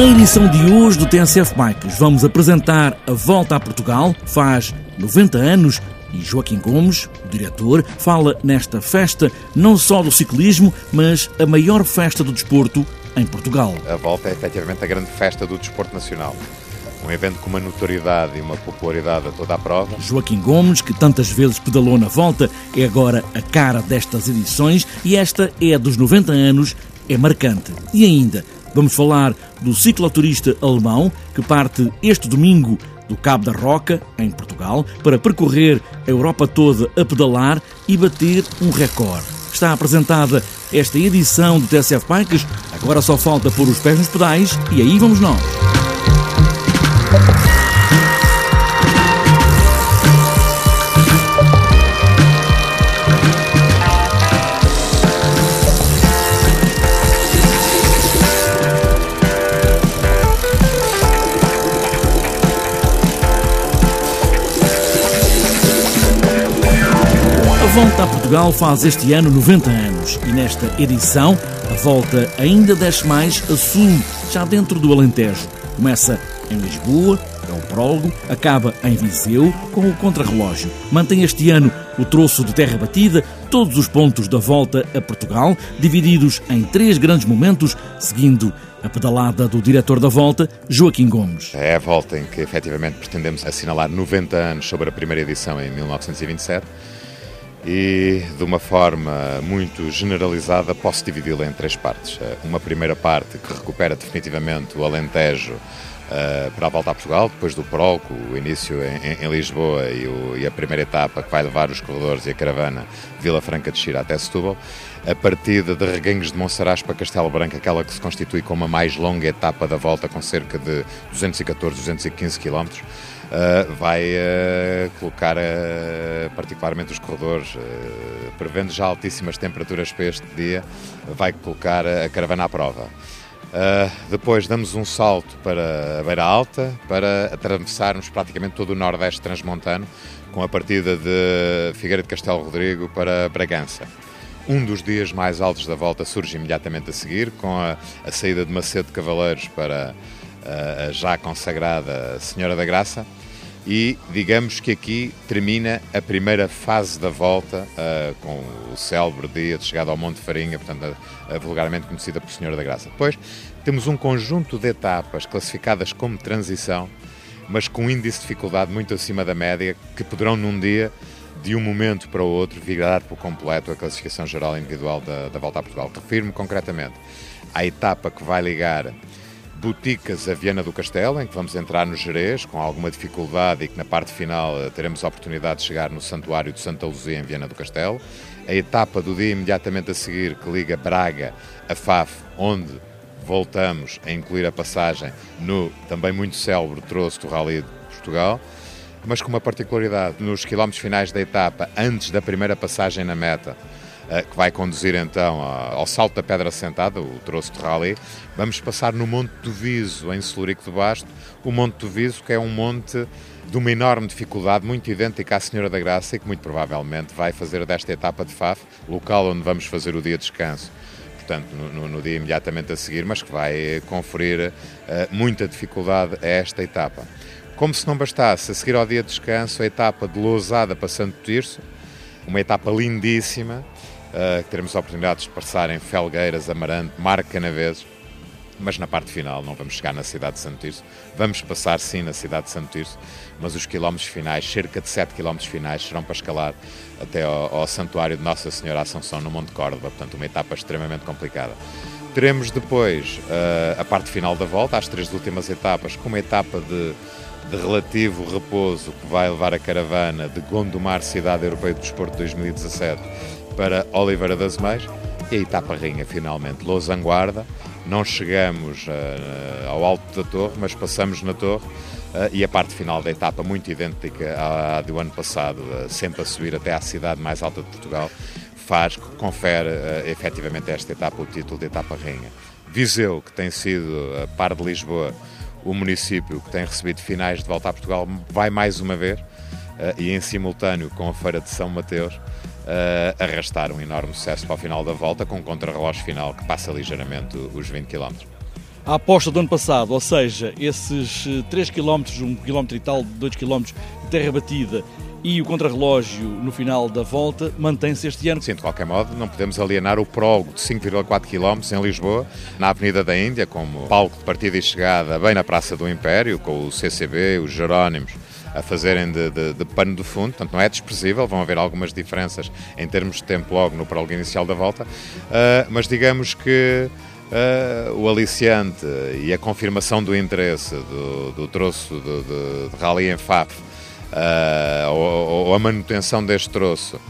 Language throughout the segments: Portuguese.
Na edição de hoje do TSF Bikes vamos apresentar a volta a Portugal, faz 90 anos e Joaquim Gomes, o diretor, fala nesta festa não só do ciclismo, mas a maior festa do desporto em Portugal. A volta é efetivamente a grande festa do desporto nacional. Um evento com uma notoriedade e uma popularidade a toda a prova. Joaquim Gomes, que tantas vezes pedalou na volta, é agora a cara destas edições e esta é a dos 90 anos, é marcante. E ainda, vamos falar do cicloturista alemão que parte este domingo do Cabo da Roca, em Portugal, para percorrer a Europa toda a pedalar e bater um recorde. Está apresentada esta edição do TSF Bikes, agora só falta pôr os pés nos pedais e aí vamos nós. Volta a Portugal faz este ano 90 anos e nesta edição a volta ainda desce mais a sul, já dentro do Alentejo. Começa em Lisboa, é o prólogo, acaba em Viseu com o contrarrelógio. Mantém este ano o troço de terra batida, todos os pontos da volta a Portugal, divididos em três grandes momentos, seguindo a pedalada do diretor da volta, Joaquim Gomes. É a volta em que efetivamente pretendemos assinalar 90 anos sobre a primeira edição em 1927 e de uma forma muito generalizada posso dividi-la em três partes. Uma primeira parte que recupera definitivamente o Alentejo uh, para a volta a Portugal, depois do Proco, o início em, em Lisboa e, o, e, a primeira etapa que vai levar os corredores e a caravana Vila Franca de Xira até Setúbal. A partida de Reguengos de Monsaraz para Castelo Branco, aquela que se constitui como a mais longa etapa da volta, com cerca de 214, 215 quilómetros uh, vai uh, colocar uh, particularmente os corredores, prevendo já altíssimas temperaturas para este dia, vai colocar a caravana à prova. Depois damos um salto para a Beira Alta para atravessarmos praticamente todo o Nordeste transmontano com a partida de Figueira de Castelo Rodrigo para Bragança. Um dos dias mais altos da volta surge imediatamente a seguir, com a, a saída de Macedo de Cavaleiros para a, a já consagrada Senhora da Graça e digamos que aqui termina a primeira fase da volta uh, com o célebre dia de chegada ao Monte Farinha, portanto, uh, vulgarmente conhecida por Senhora da Graça. Depois temos um conjunto de etapas classificadas como transição, mas com um índice de dificuldade muito acima da média, que poderão num dia, de um momento para o outro, virar por completo a classificação geral individual da, da Volta a Portugal. Refiro-me concretamente à etapa que vai ligar Boticas a Viana do Castelo, em que vamos entrar no Jerez com alguma dificuldade e que na parte final eh, teremos a oportunidade de chegar no Santuário de Santa Luzia em Viana do Castelo. A etapa do dia imediatamente a seguir que liga Braga a Faf, onde voltamos a incluir a passagem no também muito célebre troço do Rally de Portugal, mas com uma particularidade, nos quilómetros finais da etapa, antes da primeira passagem na meta, que vai conduzir então ao Salto da Pedra Sentada, o troço de rally. Vamos passar no Monte do Viso, em Celurico de Basto, o Monte do Viso, que é um monte de uma enorme dificuldade, muito idêntica à Senhora da Graça e que muito provavelmente vai fazer desta etapa de Faf, local onde vamos fazer o dia de descanso, portanto, no, no dia imediatamente a seguir, mas que vai conferir uh, muita dificuldade a esta etapa. Como se não bastasse, a seguir ao dia de descanso, a etapa de Lousada para Santo Tirso, uma etapa lindíssima, uh, teremos a oportunidade de passar em Felgueiras, Amarante, Mar Canaveses, mas na parte final não vamos chegar na cidade de Santo Tirso. Vamos passar sim na cidade de Santo Tirso, mas os quilómetros finais, cerca de 7 quilómetros finais, serão para escalar até ao, ao Santuário de Nossa Senhora Assunção no Monte Córdoba, portanto uma etapa extremamente complicada. Teremos depois uh, a parte final da volta, as três últimas etapas, com uma etapa de, de relativo repouso que vai levar a caravana de Gondomar, Cidade Europeia do Desporto 2017, para Oliveira das Meias e a etapa rainha finalmente Losanguarda. Não chegamos uh, ao alto da torre, mas passamos na torre uh, e a parte final da etapa, muito idêntica à, do ano passado, uh, sempre a subir até à cidade mais alta de Portugal, faz, confere uh, efetivamente a esta etapa o título de etapa rainha. Viseu, que tem sido, a par de Lisboa, o município que tem recebido finais de volta a Portugal, vai mais uma vez e em simultâneo com a Feira de São Mateus uh, arrastar um enorme sucesso para o final da volta, com um contrarrelógio final que passa ligeiramente os 20 km. a aposta do ano passado, ou seja, esses 3 km, 1 km e tal, 2 km de terra batida e o contrarrelógio no final da volta mantém-se este ano. Sim, de qualquer modo, não podemos alienar o prólogo de 5,4 km em Lisboa, na Avenida da Índia, como palco de partida e chegada, bem na Praça do Império, com o CCB, os Jerónimos a fazerem de, de, de, pano de fundo, portanto não é desprezível, vão haver algumas diferenças em termos de tempo logo no prólogo inicial da volta, uh, mas digamos que uh, o aliciante e a confirmação do interesse do, do troço de, de, de rally em FAF uh, ou, ou, a manutenção deste troço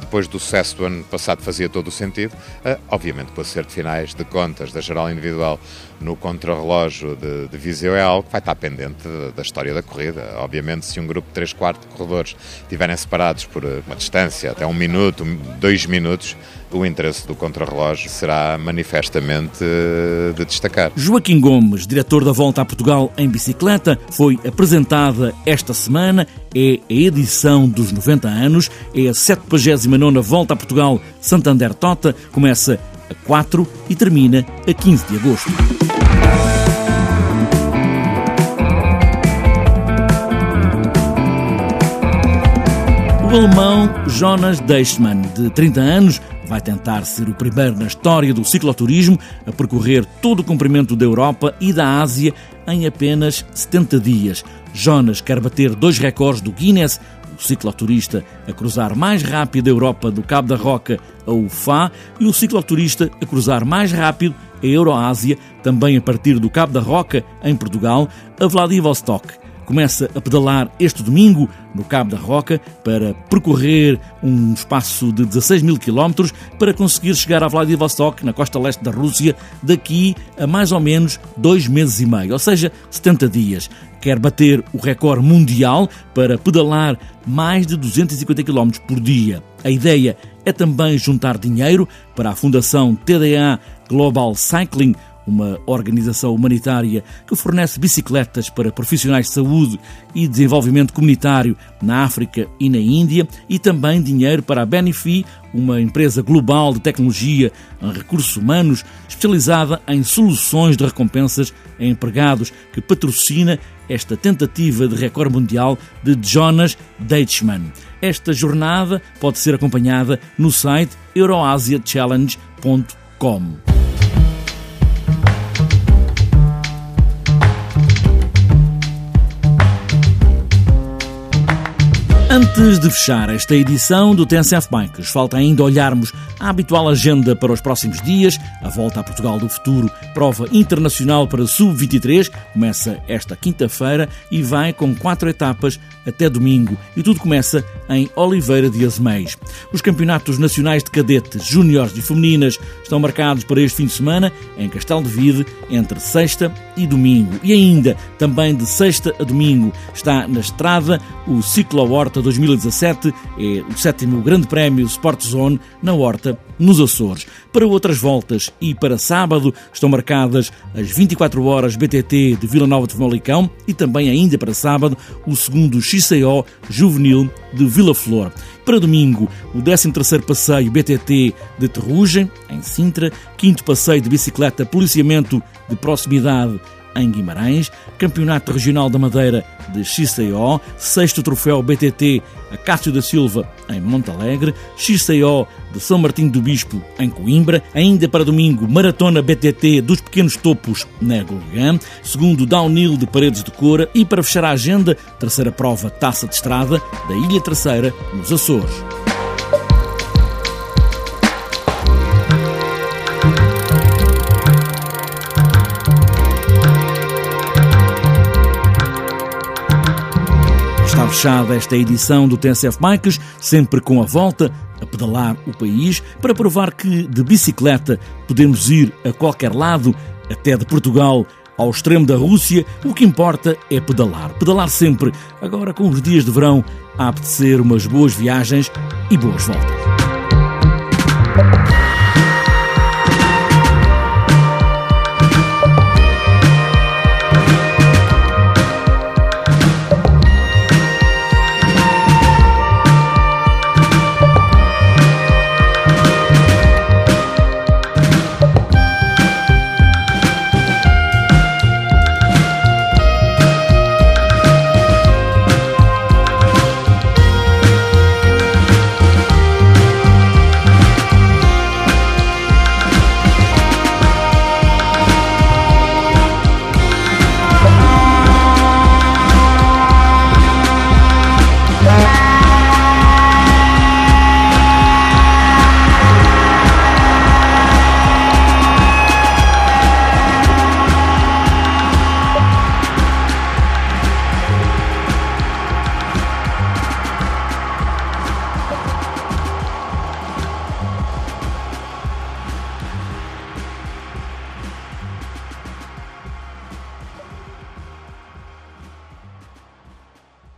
depois do sucesso do ano passado fazia todo o sentido. Uh, obviamente, com o acerto de finais de contas da geral individual no contrarrelógio de, de Viseu é algo que vai estar pendente da história da corrida. Obviamente, se um grupo de 3, 4 corredores estiverem separados por uma distância, até um minuto, dois minutos, o interesse do contrarrelógio será manifestamente eh, de destacar. Joaquim Gomes, diretor da Volta a Portugal em bicicleta, foi apresentada esta semana. É a edição dos 90 anos, é a 79 Volta a Portugal Santander Tota, começa a 4 e termina a 15 de agosto. O alemão Jonas Deichmann, de 30 anos, vai tentar ser o primeiro na história do cicloturismo a percorrer todo o comprimento da Europa e da Ásia em apenas 70 dias. Jonas quer bater dois recordes do Guinness, o cicloturista a cruzar mais rápido a Europa do Cabo da Roca a Ufá e o cicloturista a cruzar mais rápido a Euroásia, também a partir do Cabo da Roca, em Portugal, a Vladivostok começa a pedalar este domingo no Cabo da Roca para percorrer um espaço de 16 mil quilómetros para conseguir chegar a Vladivostok, na costa leste da Rússia, daqui a mais ou menos dois meses e meio, ou seja, 70 dias. Quer bater o recorde mundial para pedalar mais de 250 km por dia. A ideia é também juntar dinheiro para a Fundação TDA Global Cycling uma organização humanitária que fornece bicicletas para profissionais de saúde e desenvolvimento comunitário na África e na Índia, e também dinheiro para a Benefi, uma empresa global de tecnologia em recursos humanos especializada em soluções de recompensas a empregados, que patrocina esta tentativa de recorde mundial de Jonas Deichmann. Esta jornada pode ser acompanhada no site euroasiachallenge.com. Antes de fechar esta edição do TNCF Bikes, falta ainda olharmos a habitual agenda para os próximos dias. A volta a Portugal do Futuro, prova internacional para Sub-23, começa esta quinta-feira e vai com quatro etapas até domingo. E tudo começa em Oliveira de Azeméis. Os campeonatos nacionais de cadetes, júniores e femininas estão marcados para este fim de semana em Castelo de Vide, entre sexta e domingo. E ainda, também de sexta a domingo, está na estrada o Ciclo Horta 2017 é o sétimo Grande Prémio Sport Zone na Horta, nos Açores. Para outras voltas e para sábado estão marcadas as 24 horas BTT de Vila Nova de Famalicão e também ainda para sábado o segundo XCO Juvenil de Vila Flor. Para domingo, o 13º passeio BTT de Terrugem, em Sintra, quinto passeio de bicicleta Policiamento de Proximidade em Guimarães, Campeonato Regional da Madeira de XCO, sexto troféu BTT Acácio da Silva em Montalegre, XCO de São Martinho do Bispo em Coimbra, ainda para domingo Maratona BTT dos Pequenos Topos na Gulgã, segundo Downhill de Paredes de Cora e para fechar a agenda, terceira prova Taça de Estrada da Ilha Terceira nos Açores. Fechada esta edição do TSF Bikes, sempre com a volta a pedalar o país, para provar que de bicicleta podemos ir a qualquer lado, até de Portugal ao extremo da Rússia, o que importa é pedalar. Pedalar sempre. Agora, com os dias de verão, há de ser umas boas viagens e boas voltas.